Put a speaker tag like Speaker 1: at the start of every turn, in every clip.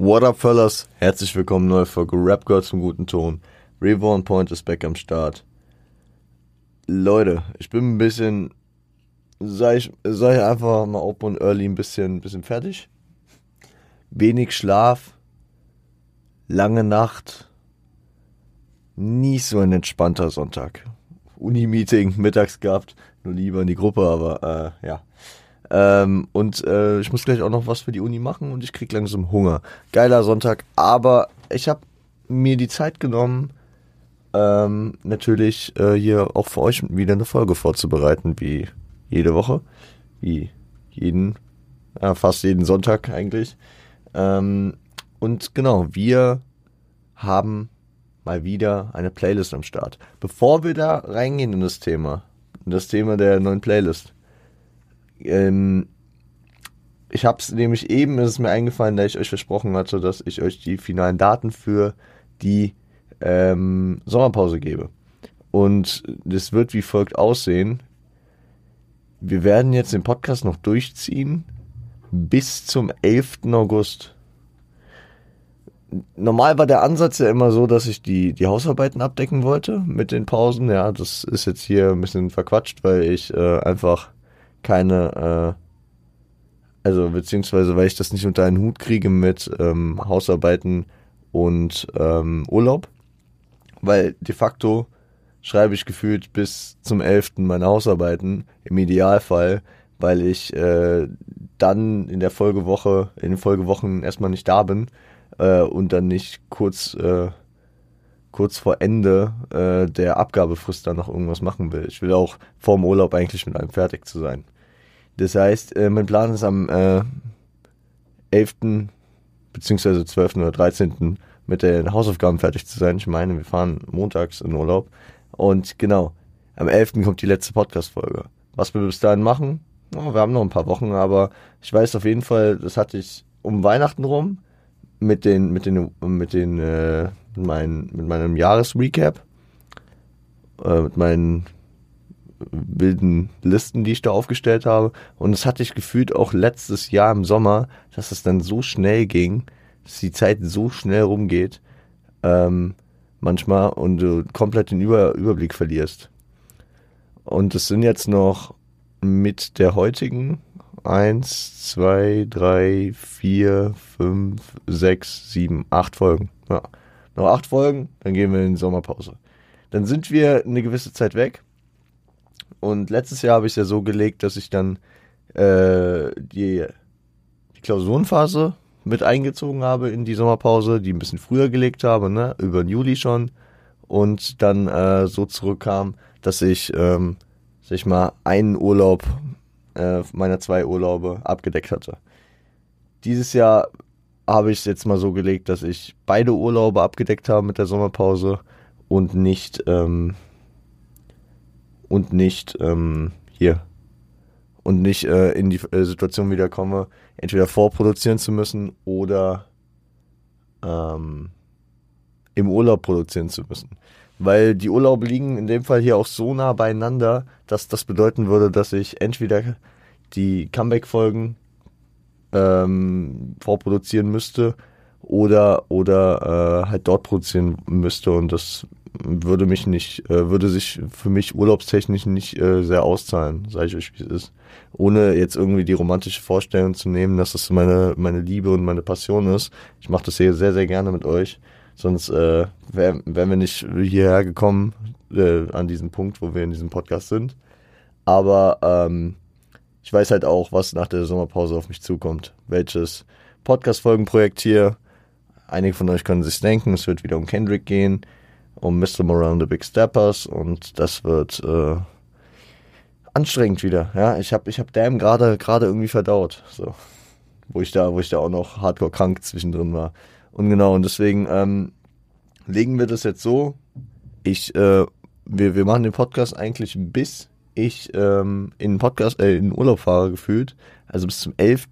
Speaker 1: What up, fellas? Herzlich willkommen, neue Folge Rap Girl zum guten Ton. Reborn Point ist back am Start. Leute, ich bin ein bisschen, sei ich, sei ich einfach mal open und early ein bisschen, bisschen fertig. Wenig Schlaf, lange Nacht, nie so ein entspannter Sonntag. Uni-Meeting mittags gehabt, nur lieber in die Gruppe, aber äh, ja. Ähm, und äh, ich muss gleich auch noch was für die Uni machen und ich krieg langsam Hunger. Geiler Sonntag, aber ich habe mir die Zeit genommen, ähm, natürlich äh, hier auch für euch wieder eine Folge vorzubereiten, wie jede Woche, wie jeden, ja, fast jeden Sonntag eigentlich. Ähm, und genau, wir haben mal wieder eine Playlist am Start. Bevor wir da reingehen in das Thema, in das Thema der neuen Playlist, ähm, ich habe es nämlich eben, ist es mir eingefallen, da ich euch versprochen hatte, dass ich euch die finalen Daten für die ähm, Sommerpause gebe. Und das wird wie folgt aussehen. Wir werden jetzt den Podcast noch durchziehen bis zum 11. August. Normal war der Ansatz ja immer so, dass ich die, die Hausarbeiten abdecken wollte mit den Pausen. Ja, das ist jetzt hier ein bisschen verquatscht, weil ich äh, einfach keine, äh, also beziehungsweise weil ich das nicht unter einen Hut kriege mit ähm, Hausarbeiten und ähm, Urlaub. Weil de facto schreibe ich gefühlt bis zum 11. meine Hausarbeiten, im Idealfall, weil ich äh, dann in der Folgewoche, in den Folgewochen erstmal nicht da bin äh, und dann nicht kurz, äh, kurz vor Ende äh, der Abgabefrist dann noch irgendwas machen will. Ich will auch vor dem Urlaub eigentlich mit allem fertig zu sein. Das heißt, äh, mein Plan ist am äh, 11. beziehungsweise 12. oder 13. mit den Hausaufgaben fertig zu sein. Ich meine, wir fahren montags in Urlaub. Und genau, am 11. kommt die letzte Podcast-Folge. Was wir bis dahin machen? Oh, wir haben noch ein paar Wochen, aber ich weiß auf jeden Fall, das hatte ich um Weihnachten rum mit den, mit den, mit den, äh, mit, mein, mit meinem Jahresrecap, äh, mit meinen wilden Listen, die ich da aufgestellt habe. Und das hatte ich gefühlt auch letztes Jahr im Sommer, dass es dann so schnell ging, dass die Zeit so schnell rumgeht, ähm, manchmal und du komplett den Über Überblick verlierst. Und es sind jetzt noch mit der heutigen eins, zwei, drei, vier, fünf, sechs, sieben, acht Folgen. Ja. Noch acht Folgen, dann gehen wir in die Sommerpause. Dann sind wir eine gewisse Zeit weg. Und letztes Jahr habe ich es ja so gelegt, dass ich dann äh, die, die Klausurenphase mit eingezogen habe in die Sommerpause, die ein bisschen früher gelegt habe, ne, über den Juli schon. Und dann äh, so zurückkam, dass ich, ähm, sag ich mal, einen Urlaub äh, meiner zwei Urlaube abgedeckt hatte. Dieses Jahr habe ich es jetzt mal so gelegt, dass ich beide Urlaube abgedeckt habe mit der Sommerpause und nicht ähm, und nicht ähm, hier und nicht äh, in die äh, Situation wiederkomme, entweder vorproduzieren zu müssen oder ähm, im Urlaub produzieren zu müssen. Weil die Urlaube liegen in dem Fall hier auch so nah beieinander, dass das bedeuten würde, dass ich entweder die Comeback-Folgen ähm, vorproduzieren müsste oder oder äh, halt dort produzieren müsste und das würde mich nicht, äh, würde sich für mich urlaubstechnisch nicht äh, sehr auszahlen, sage ich euch, wie es ist. Ohne jetzt irgendwie die romantische Vorstellung zu nehmen, dass das meine, meine Liebe und meine Passion ist. Ich mache das hier sehr, sehr gerne mit euch. Sonst äh, wären wär wir nicht hierher gekommen äh, an diesem Punkt, wo wir in diesem Podcast sind. Aber ähm, ich weiß halt auch, was nach der Sommerpause auf mich zukommt. Welches Podcast-Folgenprojekt hier. Einige von euch können sich denken, es wird wieder um Kendrick gehen um Mr. Moran the Big Steppers und das wird äh, anstrengend wieder. Ja, ich habe ich hab Damn gerade gerade irgendwie verdaut, so wo ich da wo ich da auch noch hardcore krank zwischendrin war und genau und deswegen ähm, legen wir das jetzt so. Ich äh, wir wir machen den Podcast eigentlich bis ich ähm, in Podcast äh, in Urlaub fahre gefühlt, also bis zum 11.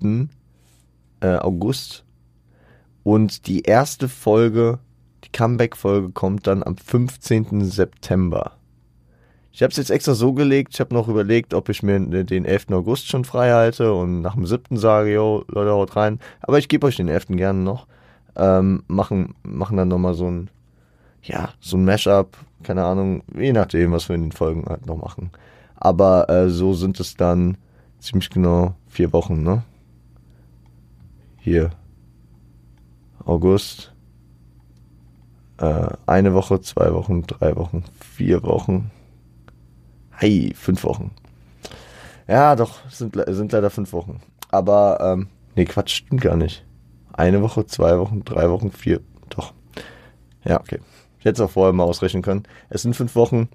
Speaker 1: Äh, August und die erste Folge Comeback-Folge kommt dann am 15. September. Ich habe es jetzt extra so gelegt, ich habe noch überlegt, ob ich mir den 11. August schon frei halte und nach dem 7. sage, yo, Leute, haut rein. Aber ich gebe euch den 11. gerne noch, ähm, machen, machen dann nochmal so ein, ja, so ein Mashup, keine Ahnung, je nachdem, was wir in den Folgen halt noch machen. Aber äh, so sind es dann ziemlich genau vier Wochen, ne? Hier. August. Äh, eine Woche, zwei Wochen, drei Wochen, vier Wochen. Hey, fünf Wochen. Ja, doch, sind, sind leider fünf Wochen. Aber, ähm, nee, Quatsch, stimmt gar nicht. Eine Woche, zwei Wochen, drei Wochen, vier. Doch. Ja, okay. Ich hätte es auch vorher mal ausrechnen können. Es sind fünf Wochen.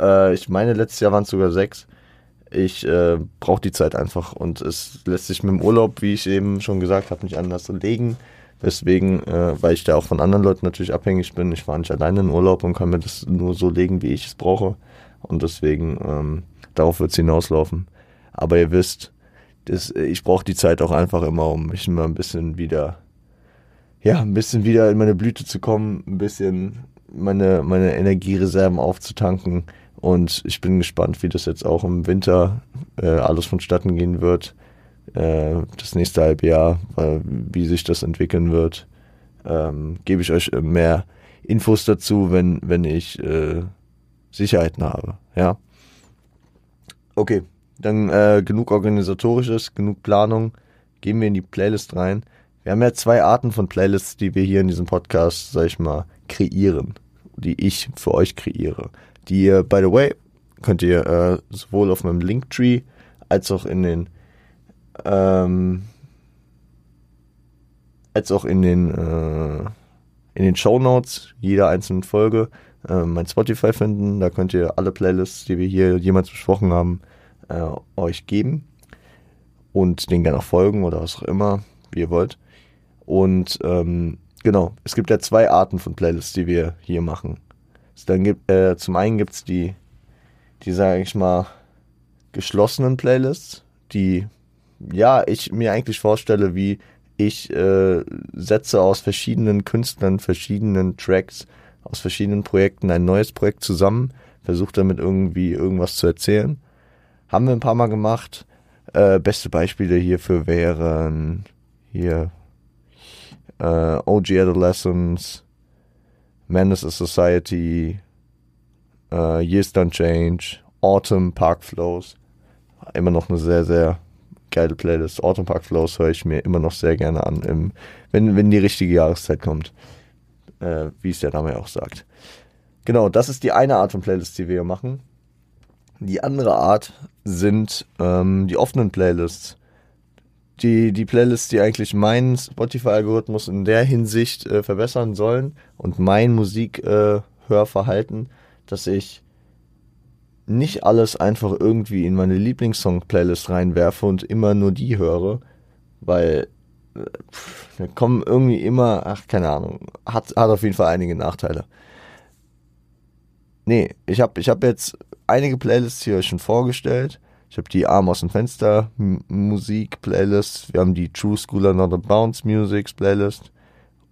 Speaker 1: Äh, ich meine, letztes Jahr waren es sogar sechs. Ich äh, brauche die Zeit einfach und es lässt sich mit dem Urlaub, wie ich eben schon gesagt habe, nicht anders legen. Deswegen, äh, weil ich da auch von anderen Leuten natürlich abhängig bin. Ich war nicht alleine in Urlaub und kann mir das nur so legen, wie ich es brauche. Und deswegen, ähm, darauf wird es hinauslaufen. Aber ihr wisst, das, ich brauche die Zeit auch einfach immer, um mich mal ein bisschen wieder, ja, ein bisschen wieder in meine Blüte zu kommen, ein bisschen meine, meine Energiereserven aufzutanken. Und ich bin gespannt, wie das jetzt auch im Winter äh, alles vonstatten gehen wird. Äh, das nächste Halbjahr, wie sich das entwickeln wird. Ähm, Gebe ich euch mehr Infos dazu, wenn, wenn ich äh, Sicherheiten habe. Ja. Okay, dann äh, genug organisatorisches, genug Planung. Gehen wir in die Playlist rein. Wir haben ja zwei Arten von Playlists, die wir hier in diesem Podcast, sag ich mal, kreieren. Die ich für euch kreiere. Die, by the way, könnt ihr äh, sowohl auf meinem Linktree als auch in den ähm, als auch in den äh, in den Show Notes jeder einzelnen Folge äh, mein Spotify finden. Da könnt ihr alle Playlists, die wir hier jemals besprochen haben, äh, euch geben und den gerne auch folgen oder was auch immer, wie ihr wollt. Und ähm, genau, es gibt ja zwei Arten von Playlists, die wir hier machen. Dann gibt, äh, zum einen gibt es die, die sage ich mal, geschlossenen Playlists, die ja ich mir eigentlich vorstelle, wie ich äh, Sätze aus verschiedenen Künstlern, verschiedenen Tracks, aus verschiedenen Projekten ein neues Projekt zusammen, versuche damit irgendwie irgendwas zu erzählen. Haben wir ein paar Mal gemacht. Äh, beste Beispiele hierfür wären hier äh, OG Adolescence, Menace of Society, äh, Years Don't Change, Autumn Park Flows. Immer noch eine sehr, sehr geile Playlist. Autumn Park Flows höre ich mir immer noch sehr gerne an, im, wenn, wenn die richtige Jahreszeit kommt. Äh, wie es der Name ja auch sagt. Genau, das ist die eine Art von Playlist, die wir hier machen. Die andere Art sind ähm, die offenen Playlists. Die, die Playlists, die eigentlich meinen Spotify-Algorithmus in der Hinsicht äh, verbessern sollen und mein Musikhörverhalten, äh, dass ich nicht alles einfach irgendwie in meine Lieblingssong-Playlist reinwerfe und immer nur die höre, weil äh, da kommen irgendwie immer, ach, keine Ahnung, hat, hat auf jeden Fall einige Nachteile. Nee, ich habe ich hab jetzt einige Playlists hier schon vorgestellt. Ich habe die Arm aus dem Fenster Musik Playlist, wir haben die True School Another Bounce Music Playlist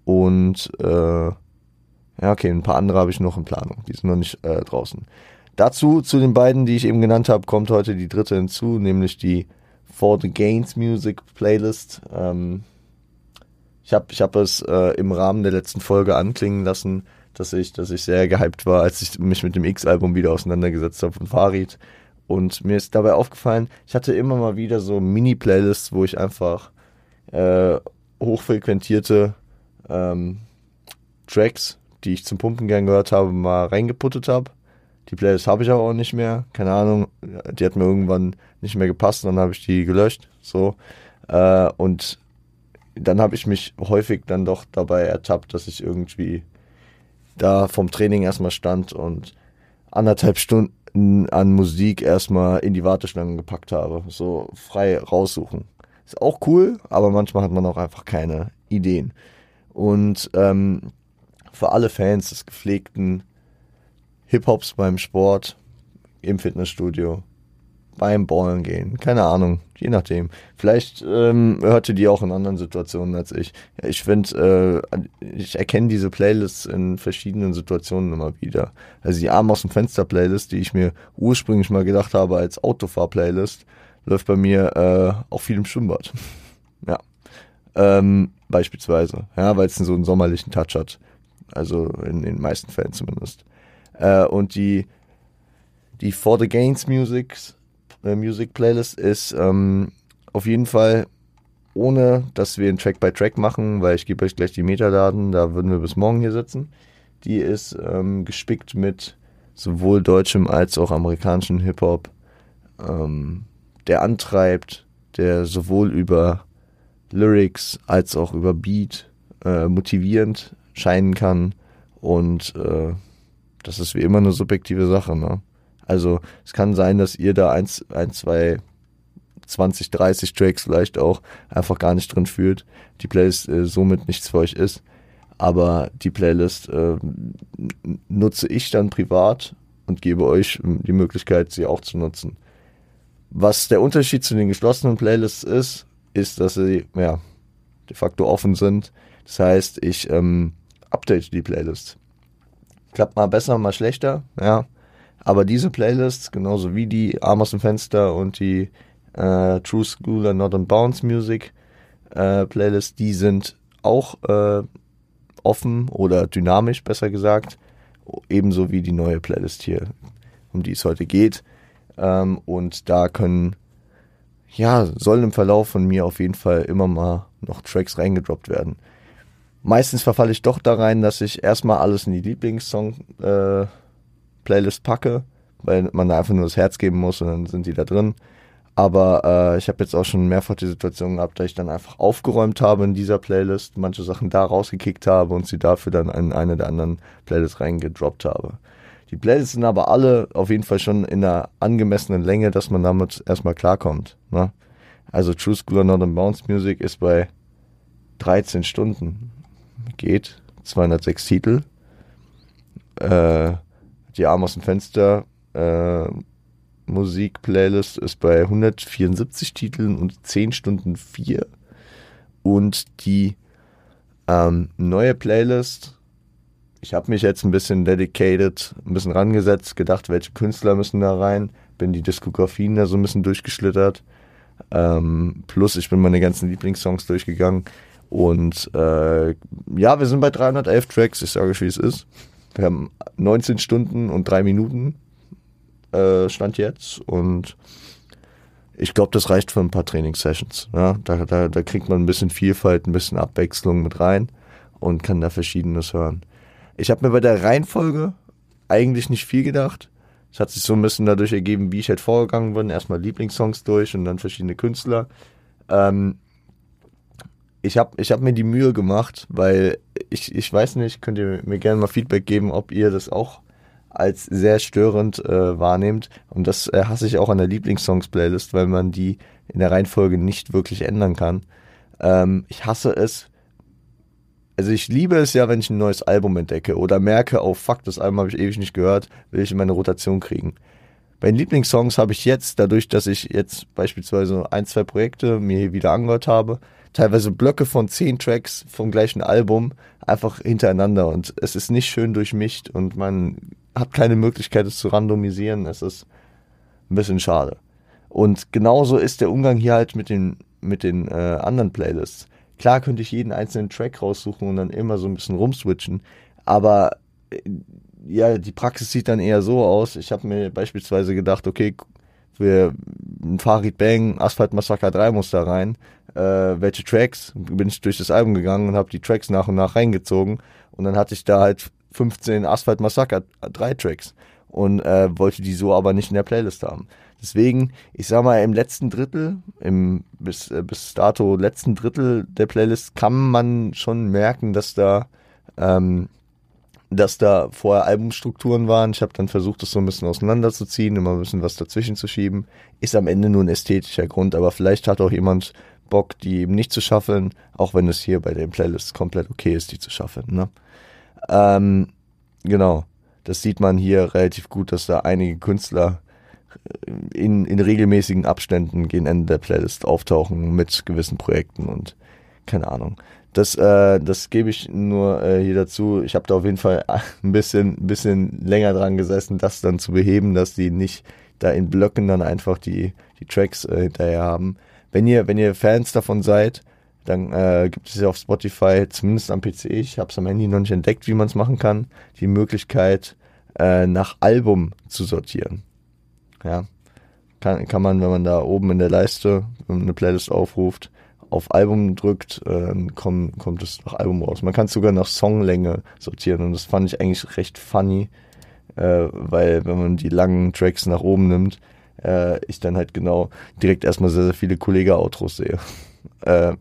Speaker 1: und äh, ja okay, ein paar andere habe ich noch in Planung, die sind noch nicht äh, draußen. Dazu, zu den beiden, die ich eben genannt habe, kommt heute die dritte hinzu, nämlich die For the Gains Music Playlist. Ähm, ich habe ich hab es äh, im Rahmen der letzten Folge anklingen lassen, dass ich, dass ich sehr gehypt war, als ich mich mit dem X-Album wieder auseinandergesetzt habe von Farid. Und mir ist dabei aufgefallen, ich hatte immer mal wieder so Mini-Playlists, wo ich einfach äh, hochfrequentierte ähm, Tracks, die ich zum Pumpen gern gehört habe, mal reingeputtet habe. Die Playlist habe ich aber auch nicht mehr. Keine Ahnung. Die hat mir irgendwann nicht mehr gepasst. Dann habe ich die gelöscht. So. Äh, und dann habe ich mich häufig dann doch dabei ertappt, dass ich irgendwie da vom Training erstmal stand und anderthalb Stunden an Musik erstmal in die Warteschlangen gepackt habe. So frei raussuchen. Ist auch cool, aber manchmal hat man auch einfach keine Ideen. Und ähm, für alle Fans des gepflegten Hip-Hops beim Sport, im Fitnessstudio, beim Ballen gehen, keine Ahnung, je nachdem. Vielleicht ähm, hörte die auch in anderen Situationen als ich. Ich finde, äh, ich erkenne diese Playlists in verschiedenen Situationen immer wieder. Also die Arm aus dem Fenster Playlist, die ich mir ursprünglich mal gedacht habe als Autofahr Playlist, läuft bei mir äh, auch viel im Schwimmbad. ja. Ähm, beispielsweise, ja, weil es so einen sommerlichen Touch hat. Also in den meisten Fällen zumindest. Äh, und die, die For the Gains Music, äh, Music Playlist ist ähm, auf jeden Fall, ohne dass wir ein Track by Track machen, weil ich gebe euch gleich die Metadaten, da würden wir bis morgen hier sitzen. Die ist ähm, gespickt mit sowohl deutschem als auch amerikanischem Hip-Hop, ähm, der antreibt, der sowohl über Lyrics als auch über Beat äh, motivierend scheinen kann. Und äh, das ist wie immer eine subjektive Sache. Ne? Also es kann sein, dass ihr da eins, ein, zwei, 20, 30 Tracks vielleicht auch einfach gar nicht drin fühlt. Die Playlist äh, somit nichts für euch ist. Aber die Playlist äh, nutze ich dann privat und gebe euch die Möglichkeit, sie auch zu nutzen. Was der Unterschied zu den geschlossenen Playlists ist, ist, dass sie ja de facto offen sind. Das heißt, ich ähm, update die Playlist. Klappt mal besser, mal schlechter, ja. Aber diese Playlists, genauso wie die aus dem Fenster und die äh, True Schooler Not on Bounce Music äh, Playlist, die sind auch äh, offen oder dynamisch, besser gesagt. Ebenso wie die neue Playlist hier, um die es heute geht. Ähm, und da können, ja, sollen im Verlauf von mir auf jeden Fall immer mal noch Tracks reingedroppt werden. Meistens verfalle ich doch da rein, dass ich erstmal alles in die Lieblingssong-Playlist äh, packe, weil man da einfach nur das Herz geben muss und dann sind die da drin. Aber äh, ich habe jetzt auch schon mehrfach die Situation gehabt, dass ich dann einfach aufgeräumt habe in dieser Playlist, manche Sachen da rausgekickt habe und sie dafür dann in eine der anderen Playlists reingedroppt habe. Die Playlists sind aber alle auf jeden Fall schon in einer angemessenen Länge, dass man damit erstmal klarkommt. Ne? Also True School of Northern Bounce Music ist bei 13 Stunden. Geht. 206 Titel. Äh, die Arme aus dem Fenster äh, Musik-Playlist ist bei 174 Titeln und 10 Stunden 4. Und die ähm, neue Playlist, ich habe mich jetzt ein bisschen dedicated, ein bisschen rangesetzt, gedacht, welche Künstler müssen da rein, bin die Diskografien da so ein bisschen durchgeschlittert. Ähm, plus ich bin meine ganzen Lieblingssongs durchgegangen. Und äh, ja, wir sind bei 311 Tracks, ich sage euch, wie es ist. Wir haben 19 Stunden und 3 Minuten äh, Stand jetzt. Und ich glaube, das reicht für ein paar Trainingssessions. Ja? Da, da, da kriegt man ein bisschen Vielfalt, ein bisschen Abwechslung mit rein und kann da Verschiedenes hören. Ich habe mir bei der Reihenfolge eigentlich nicht viel gedacht. Es hat sich so ein bisschen dadurch ergeben, wie ich halt vorgegangen bin. Erstmal Lieblingssongs durch und dann verschiedene Künstler. Ähm, ich habe ich hab mir die Mühe gemacht, weil ich, ich weiß nicht, könnt ihr mir gerne mal Feedback geben, ob ihr das auch als sehr störend äh, wahrnehmt. Und das äh, hasse ich auch an der Lieblingssongs-Playlist, weil man die in der Reihenfolge nicht wirklich ändern kann. Ähm, ich hasse es. Also ich liebe es ja, wenn ich ein neues Album entdecke oder merke, oh fuck, das Album habe ich ewig nicht gehört, will ich in meine Rotation kriegen. Bei den Lieblingssongs habe ich jetzt, dadurch, dass ich jetzt beispielsweise ein, zwei Projekte mir hier wieder angehört habe, teilweise Blöcke von zehn Tracks vom gleichen Album einfach hintereinander und es ist nicht schön durchmischt und man hat keine Möglichkeit, es zu randomisieren. Es ist ein bisschen schade. Und genauso ist der Umgang hier halt mit den, mit den äh, anderen Playlists. Klar könnte ich jeden einzelnen Track raussuchen und dann immer so ein bisschen rumswitchen, aber äh, ja, die Praxis sieht dann eher so aus. Ich habe mir beispielsweise gedacht, okay, für ein Farid Bang, Asphalt Massacre 3 muss da rein. Äh, welche Tracks? Bin ich durch das Album gegangen und habe die Tracks nach und nach reingezogen. Und dann hatte ich da halt 15 Asphalt Massacre 3 Tracks und äh, wollte die so aber nicht in der Playlist haben. Deswegen, ich sag mal, im letzten Drittel, im bis, äh, bis dato letzten Drittel der Playlist kann man schon merken, dass da ähm, dass da vorher Albumstrukturen waren. Ich habe dann versucht, das so ein bisschen auseinanderzuziehen, immer ein bisschen was dazwischen zu schieben. Ist am Ende nur ein ästhetischer Grund, aber vielleicht hat auch jemand Bock, die eben nicht zu schaffen, auch wenn es hier bei den Playlists komplett okay ist, die zu schaffen. Ne? Ähm, genau. Das sieht man hier relativ gut, dass da einige Künstler in, in regelmäßigen Abständen gegen Ende der Playlist auftauchen mit gewissen Projekten und keine Ahnung. Das, äh, das gebe ich nur äh, hier dazu. Ich habe da auf jeden Fall ein bisschen, bisschen länger dran gesessen, das dann zu beheben, dass die nicht da in Blöcken dann einfach die, die Tracks äh, hinterher haben. Wenn ihr, wenn ihr Fans davon seid, Dann äh, gibt es ja auf Spotify, zumindest am PC, ich habe es am Handy noch nicht entdeckt, wie man es machen kann, die Möglichkeit, äh, nach Album zu sortieren. Ja, kann, kann man, wenn man da oben in der Leiste eine Playlist aufruft, auf Album drückt, äh, kommt, kommt es nach Album raus. Man kann es sogar nach Songlänge sortieren und das fand ich eigentlich recht funny, äh, weil wenn man die langen Tracks nach oben nimmt, äh, ich dann halt genau direkt erstmal sehr, sehr viele Kollege-Outros sehe. äh,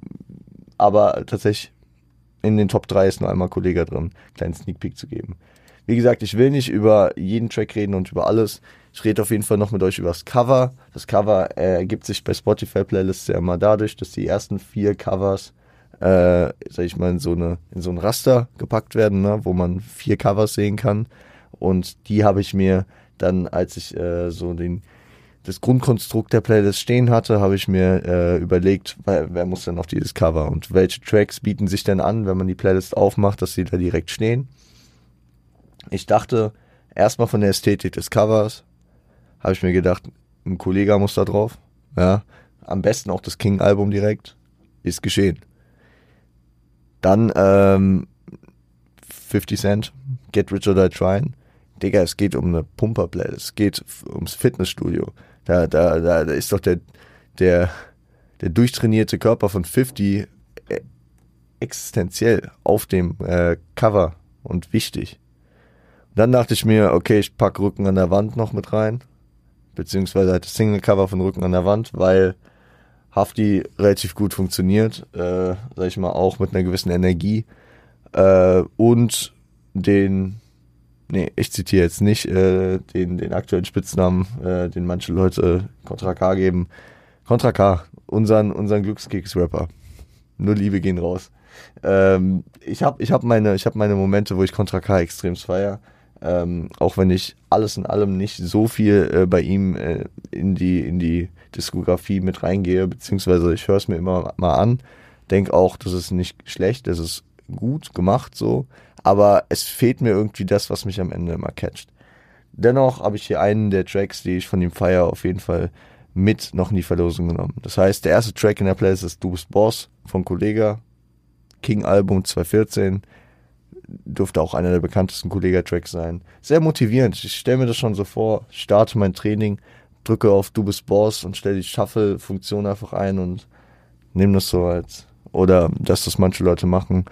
Speaker 1: aber tatsächlich in den Top 3 ist nur einmal Kollege drin, kleinen Sneak Peek zu geben. Wie gesagt, ich will nicht über jeden Track reden und über alles. Ich rede auf jeden Fall noch mit euch über das Cover. Das Cover äh, ergibt sich bei Spotify Playlists ja immer dadurch, dass die ersten vier Covers, äh, sag ich mal, in so eine in so ein Raster gepackt werden, ne, wo man vier Covers sehen kann. Und die habe ich mir dann, als ich äh, so den das Grundkonstrukt der Playlist stehen hatte, habe ich mir äh, überlegt, wer, wer muss denn auf dieses Cover und welche Tracks bieten sich denn an, wenn man die Playlist aufmacht, dass sie da direkt stehen. Ich dachte erstmal von der Ästhetik des Covers, habe ich mir gedacht, ein Kollege muss da drauf. Ja, am besten auch das King-Album direkt. Ist geschehen. Dann ähm, 50 Cent, Get Rich or Die Trying. Digga, es geht um eine Pumperplaylist. Es geht ums Fitnessstudio. Da, da, da, da ist doch der, der, der durchtrainierte Körper von 50 äh, existenziell auf dem äh, Cover und wichtig. Dann dachte ich mir, okay, ich pack Rücken an der Wand noch mit rein. Beziehungsweise halt das Single-Cover von Rücken an der Wand, weil Hafti relativ gut funktioniert, äh, sag ich mal, auch mit einer gewissen Energie. Äh, und den, nee, ich zitiere jetzt nicht äh, den, den aktuellen Spitznamen, äh, den manche Leute Contra K geben. Contra K, unseren, unseren Glückskeks-Rapper. Nur Liebe gehen raus. Ähm, ich habe ich hab meine, hab meine Momente, wo ich Contra K extrem feier. Ähm, auch wenn ich alles in allem nicht so viel äh, bei ihm äh, in, die, in die Diskografie mit reingehe, beziehungsweise ich höre es mir immer mal an, denke auch, das ist nicht schlecht, das ist gut gemacht so, aber es fehlt mir irgendwie das, was mich am Ende immer catcht. Dennoch habe ich hier einen der Tracks, die ich von ihm feiere, auf jeden Fall mit noch in die Verlosung genommen. Das heißt, der erste Track in der Playlist ist Du bist Boss von Kollega, King Album 2014 dürfte auch einer der bekanntesten Kollega-Tracks sein. Sehr motivierend. Ich stelle mir das schon so vor, starte mein Training, drücke auf Du bist Boss und stelle die Shuffle-Funktion einfach ein und nehme das so als, oder dass das manche Leute machen.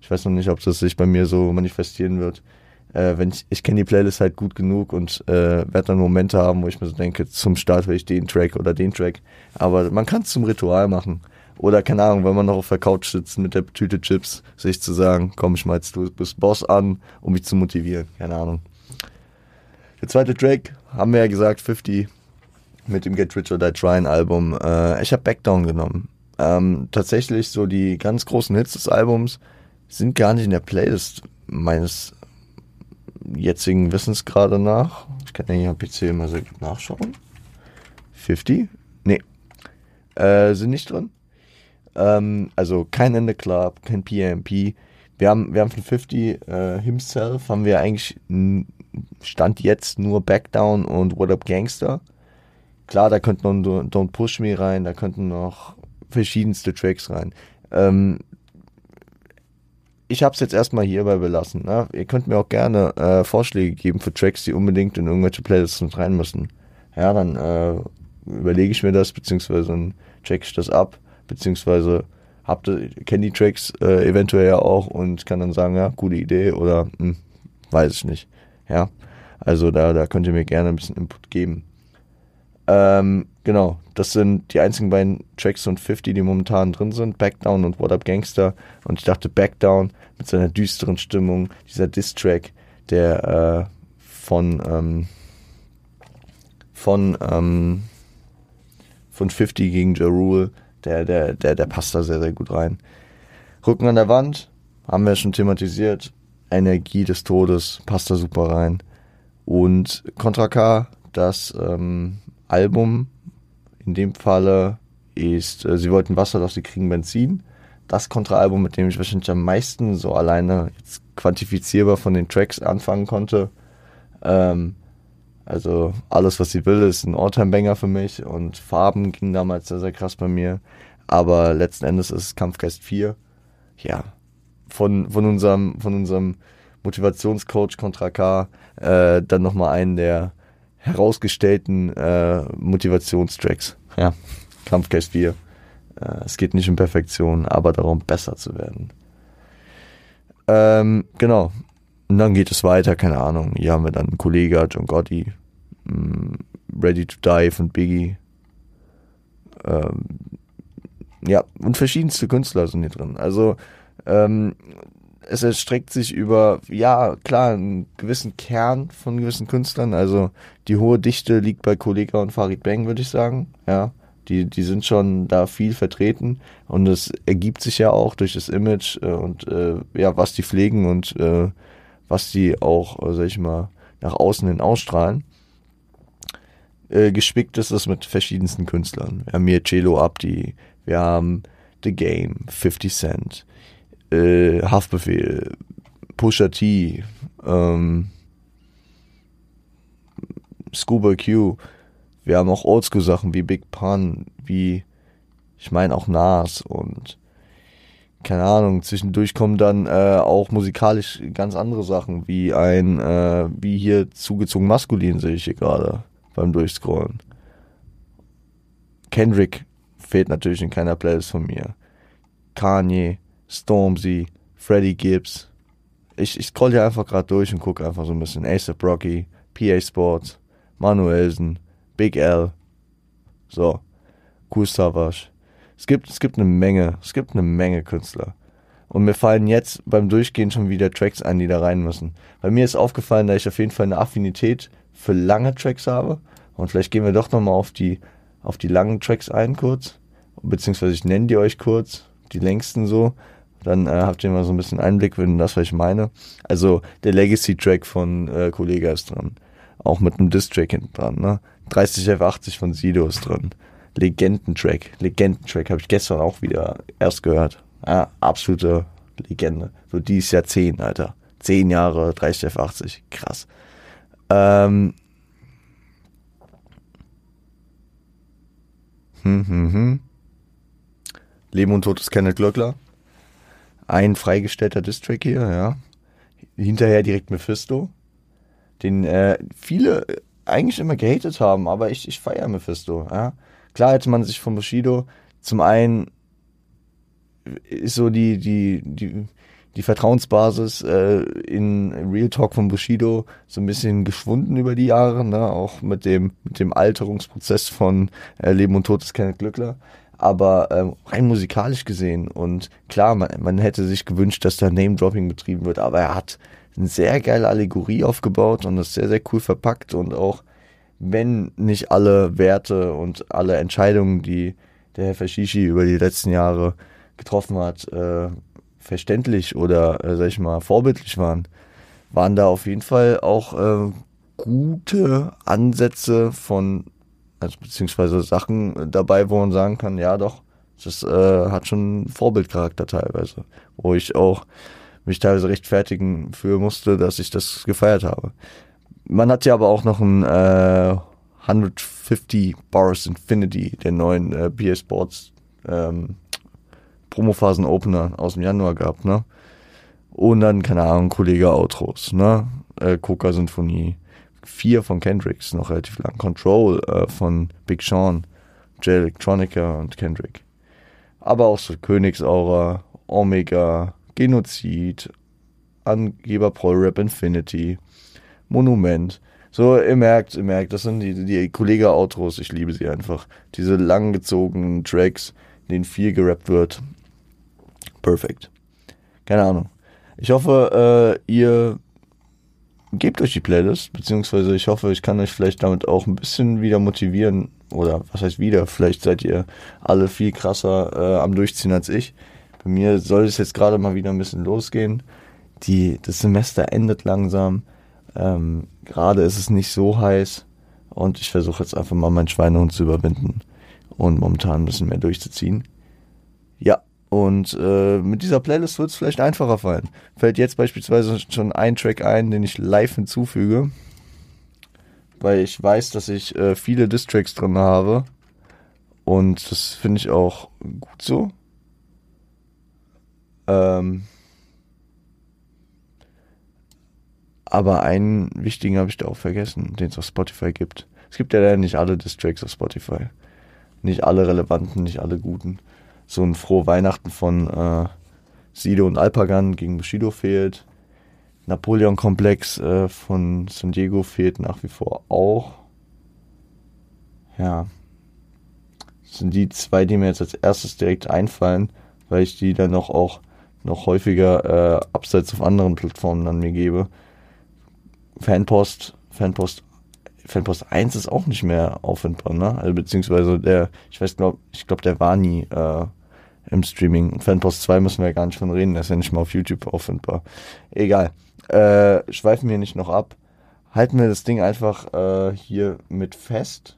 Speaker 1: Ich weiß noch nicht, ob das sich bei mir so manifestieren wird. Äh, wenn ich, ich kenne die Playlist halt gut genug und äh, werde dann Momente haben, wo ich mir so denke, zum Start will ich den Track oder den Track. Aber man kann es zum Ritual machen. Oder keine Ahnung, wenn man noch auf der Couch sitzt mit der Tüte Chips, sich zu sagen, komm, mal du bist Boss an, um mich zu motivieren. Keine Ahnung. Der zweite Track, haben wir ja gesagt, 50 mit dem Get Rich or Die Trying Album. Äh, ich habe Backdown genommen. Ähm, tatsächlich so die ganz großen Hits des Albums sind gar nicht in der Playlist meines jetzigen Wissens gerade nach. Ich kann ja hier am PC mal sehr gut nachschauen. 50? Nee. Äh, sind nicht drin. Ähm, also kein Ende Club, kein PMP. Wir haben, wir haben von 50 äh, Himself haben wir eigentlich Stand jetzt nur Backdown und What Up Gangster. Klar, da könnten noch Don't Push Me rein, da könnten noch verschiedenste Tracks rein. Ähm, ich habe es jetzt erstmal hierbei belassen. Ne? Ihr könnt mir auch gerne äh, Vorschläge geben für Tracks, die unbedingt in irgendwelche Playlists mit rein müssen. Ja, dann äh, überlege ich mir das, beziehungsweise dann check ich das ab beziehungsweise habt kenne die Tracks äh, eventuell ja auch und kann dann sagen, ja, gute Idee oder hm, weiß ich nicht. Ja, also da, da könnt ihr mir gerne ein bisschen Input geben. Ähm, genau, das sind die einzigen beiden Tracks und 50, die momentan drin sind, Backdown und What Up Gangster. Und ich dachte, Backdown mit seiner düsteren Stimmung, dieser Diss-Track, der äh, von ähm, von ähm, von 50 gegen Ja Rule der, der, der, der passt da sehr, sehr gut rein. Rücken an der Wand, haben wir schon thematisiert. Energie des Todes passt da super rein. Und Contra K, das ähm, Album, in dem Falle ist, äh, sie wollten Wasser, doch sie kriegen Benzin. Das Contra-Album, mit dem ich wahrscheinlich am meisten so alleine jetzt quantifizierbar von den Tracks anfangen konnte. Ähm, also alles, was sie will, ist ein Alltime-Banger für mich und Farben ging damals sehr, sehr krass bei mir. aber letzten Endes ist Kampfgeist 4. Ja, von, von unserem, von unserem Motivationscoach Contra K äh, dann nochmal einen der herausgestellten äh, Motivationstracks. Ja, Kampfgeist 4. Äh, es geht nicht um Perfektion, aber darum, besser zu werden. Ähm, genau. Und dann geht es weiter, keine Ahnung. Hier haben wir dann Kollega, John Gotti, mm, Ready to Die von Biggie. Ähm, ja, und verschiedenste Künstler sind hier drin. Also, ähm, es erstreckt sich über, ja, klar, einen gewissen Kern von gewissen Künstlern. Also, die hohe Dichte liegt bei Kollega und Farid Bang, würde ich sagen. Ja, die, die sind schon da viel vertreten und es ergibt sich ja auch durch das Image äh, und äh, ja, was die pflegen und äh, was die auch, äh, sag ich mal, nach außen hin ausstrahlen. Äh, gespickt ist es mit verschiedensten Künstlern. Wir haben hier Celo Abdi, wir haben The Game, 50 Cent, äh, Haftbefehl, Pusha T, ähm, Scuba Q. Wir haben auch Oldschool-Sachen wie Big Pun, wie, ich meine auch Nas und keine Ahnung, zwischendurch kommen dann äh, auch musikalisch ganz andere Sachen, wie ein, äh, wie hier zugezogen maskulin sehe ich hier gerade beim Durchscrollen. Kendrick fehlt natürlich in keiner Playlist von mir. Kanye, Stormzy, Freddie Gibbs. Ich, ich scroll hier einfach gerade durch und gucke einfach so ein bisschen. ASAP Rocky, PA Sports, Manuelsen, Big L. So, Cool Savage. Es gibt, es gibt eine Menge, es gibt eine Menge Künstler. Und mir fallen jetzt beim Durchgehen schon wieder Tracks ein, die da rein müssen. Bei mir ist aufgefallen, dass ich auf jeden Fall eine Affinität für lange Tracks habe. Und vielleicht gehen wir doch nochmal auf die, auf die langen Tracks ein kurz. Beziehungsweise ich nenne die euch kurz, die längsten so. Dann äh, habt ihr mal so ein bisschen Einblick in das, was ich meine. Also der Legacy-Track von äh, Kollega ist dran. Auch mit einem Diss-Track hinten dran. Ne? 30F80 von Sido ist drin. Legendentrack. Legendentrack habe ich gestern auch wieder erst gehört. Ja, absolute Legende. So dieses Jahr 10, Alter. 10 Jahre 30F80. Krass. Ähm. Hm, hm, hm. Leben und Tod ist Kenneth Glöckler. Ein freigestellter District hier, ja. Hinterher direkt Mephisto. Den äh, viele eigentlich immer gehatet haben, aber ich, ich feiere Mephisto, ja. Klar hätte man sich von Bushido zum einen ist so die, die, die, die Vertrauensbasis äh, in Real Talk von Bushido so ein bisschen geschwunden über die Jahre, ne? auch mit dem, mit dem Alterungsprozess von äh, Leben und Tod des Kenneth Glückler. Aber ähm, rein musikalisch gesehen und klar, man, man hätte sich gewünscht, dass da Name-Dropping betrieben wird, aber er hat eine sehr geile Allegorie aufgebaut und das sehr, sehr cool verpackt und auch wenn nicht alle Werte und alle Entscheidungen, die der Herr Fashishi über die letzten Jahre getroffen hat, äh, verständlich oder, äh, sag ich mal, vorbildlich waren, waren da auf jeden Fall auch äh, gute Ansätze von, also beziehungsweise Sachen dabei, wo man sagen kann, ja doch, das äh, hat schon Vorbildcharakter teilweise, wo ich auch mich teilweise rechtfertigen für musste, dass ich das gefeiert habe. Man hat ja aber auch noch ein äh, 150 Bars Infinity, der neuen äh, BA Sports ähm, Promophasen-Opener aus dem Januar gehabt, ne? Und dann, keine Ahnung, Kollege Outros, ne? Äh, Coca-Symphonie. Vier von Kendricks, noch relativ lang. Control äh, von Big Sean, J Electronica und Kendrick. Aber auch so Königsaura, Omega, Genozid, Angeber Paul Rap Infinity, Monument. So, ihr merkt, ihr merkt, das sind die, die Kollege-Outros, ich liebe sie einfach. Diese langgezogenen Tracks, in denen viel gerappt wird. Perfekt. Keine Ahnung. Ich hoffe, äh, ihr gebt euch die Playlist, beziehungsweise ich hoffe, ich kann euch vielleicht damit auch ein bisschen wieder motivieren. Oder was heißt wieder? Vielleicht seid ihr alle viel krasser äh, am Durchziehen als ich. Bei mir soll es jetzt gerade mal wieder ein bisschen losgehen. Die, das Semester endet langsam. Ähm, gerade ist es nicht so heiß. Und ich versuche jetzt einfach mal meinen Schweinehund zu überwinden und momentan ein bisschen mehr durchzuziehen. Ja, und äh, mit dieser Playlist wird es vielleicht einfacher fallen. Fällt jetzt beispielsweise schon ein Track ein, den ich live hinzufüge. Weil ich weiß, dass ich äh, viele Distracks drin habe. Und das finde ich auch gut so. Ähm, aber einen wichtigen habe ich da auch vergessen, den es auf Spotify gibt. Es gibt ja leider nicht alle Distracks auf Spotify. Nicht alle relevanten, nicht alle guten. So ein frohe Weihnachten von äh, Sido und Alpagan gegen Bushido fehlt. Napoleon-Komplex äh, von San Diego fehlt nach wie vor auch. Ja. Das sind die zwei, die mir jetzt als erstes direkt einfallen, weil ich die dann noch auch noch häufiger äh, abseits auf anderen Plattformen an mir gebe. Fanpost, Fanpost, Fanpost 1 ist auch nicht mehr auffindbar, ne? Also beziehungsweise der, ich weiß glaub, ich glaube, der war nie äh, im Streaming. Fanpost 2 müssen wir gar nicht von reden, der ist ja nicht mal auf YouTube auffindbar. Egal. Äh, schweifen wir nicht noch ab. Halten wir das Ding einfach äh, hier mit fest.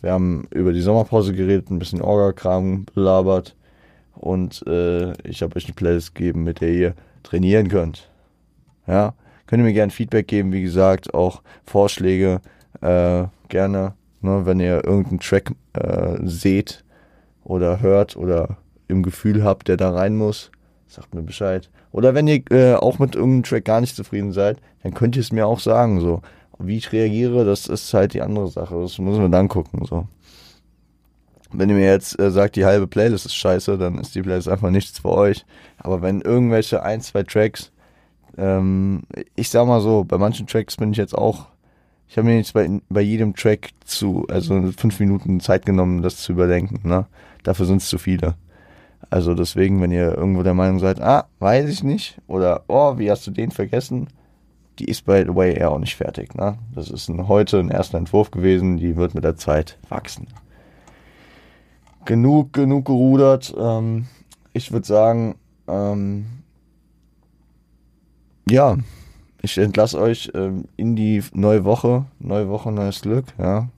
Speaker 1: Wir haben über die Sommerpause geredet, ein bisschen Orga-Kram belabert. Und äh, ich habe euch eine Playlist gegeben, mit der ihr trainieren könnt. Ja, könnt ihr mir gerne Feedback geben, wie gesagt, auch Vorschläge äh, gerne, ne, wenn ihr irgendeinen Track äh, seht oder hört oder im Gefühl habt, der da rein muss, sagt mir Bescheid. Oder wenn ihr äh, auch mit irgendeinem Track gar nicht zufrieden seid, dann könnt ihr es mir auch sagen. So, wie ich reagiere, das ist halt die andere Sache. Das müssen wir dann gucken. So. Wenn ihr mir jetzt äh, sagt, die halbe Playlist ist scheiße, dann ist die Playlist einfach nichts für euch. Aber wenn irgendwelche ein, zwei Tracks, ähm, ich sag mal so, bei manchen Tracks bin ich jetzt auch, ich habe mir jetzt bei, bei jedem Track zu, also fünf Minuten Zeit genommen, das zu überdenken. Ne? Dafür sind es zu viele. Also deswegen, wenn ihr irgendwo der Meinung seid, ah, weiß ich nicht, oder oh, wie hast du den vergessen? Die ist by the way eher auch nicht fertig. Ne? Das ist ein, heute ein erster Entwurf gewesen, die wird mit der Zeit wachsen genug, genug gerudert. Ähm, ich würde sagen, ähm, ja, ich entlasse euch ähm, in die neue Woche. Neue Woche, neues Glück, ja.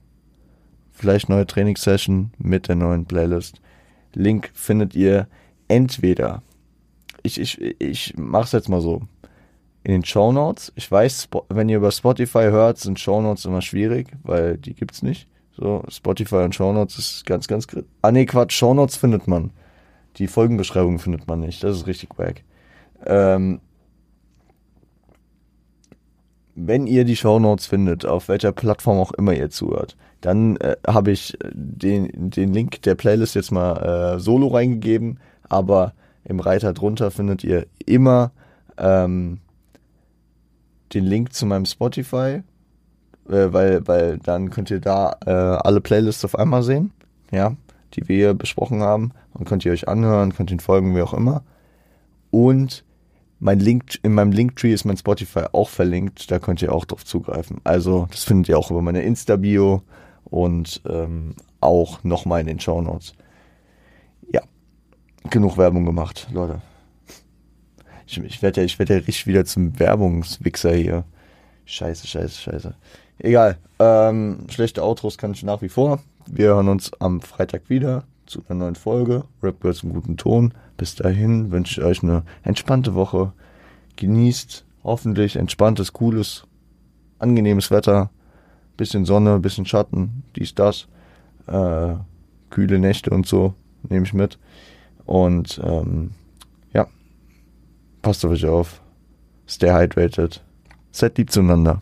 Speaker 1: Vielleicht neue Trainingssession mit der neuen Playlist. Link findet ihr entweder, ich, ich, ich mach's jetzt mal so, in den Show Notes. Ich weiß, wenn ihr über Spotify hört, sind Show Notes immer schwierig, weil die gibt's nicht. So, Spotify und Shownotes ist ganz, ganz. Ah, nee, Quatsch, Shownotes findet man. Die Folgenbeschreibung findet man nicht. Das ist richtig wack. Ähm, wenn ihr die Shownotes findet, auf welcher Plattform auch immer ihr zuhört, dann äh, habe ich den, den Link der Playlist jetzt mal äh, solo reingegeben, aber im Reiter drunter findet ihr immer ähm, den Link zu meinem Spotify äh, weil, weil dann könnt ihr da äh, alle Playlists auf einmal sehen, ja, die wir hier besprochen haben. Und könnt ihr euch anhören, könnt ihn folgen, wie auch immer. Und mein Link, in meinem Linktree ist mein Spotify auch verlinkt, da könnt ihr auch drauf zugreifen. Also, das findet ihr auch über meine Insta-Bio und ähm, auch nochmal in den Show Notes. Ja, genug Werbung gemacht, Leute. Ich, ich werde ja, werd ja richtig wieder zum Werbungswichser hier. Scheiße, scheiße, scheiße. Egal. Ähm, schlechte Outros kann ich nach wie vor. Wir hören uns am Freitag wieder zu einer neuen Folge. Rap Girls im guten Ton. Bis dahin wünsche ich euch eine entspannte Woche. Genießt hoffentlich entspanntes, cooles, angenehmes Wetter. Bisschen Sonne, bisschen Schatten, dies, das. Äh, kühle Nächte und so nehme ich mit. Und ähm, ja, passt auf euch auf. Stay hydrated. Seid lieb zueinander.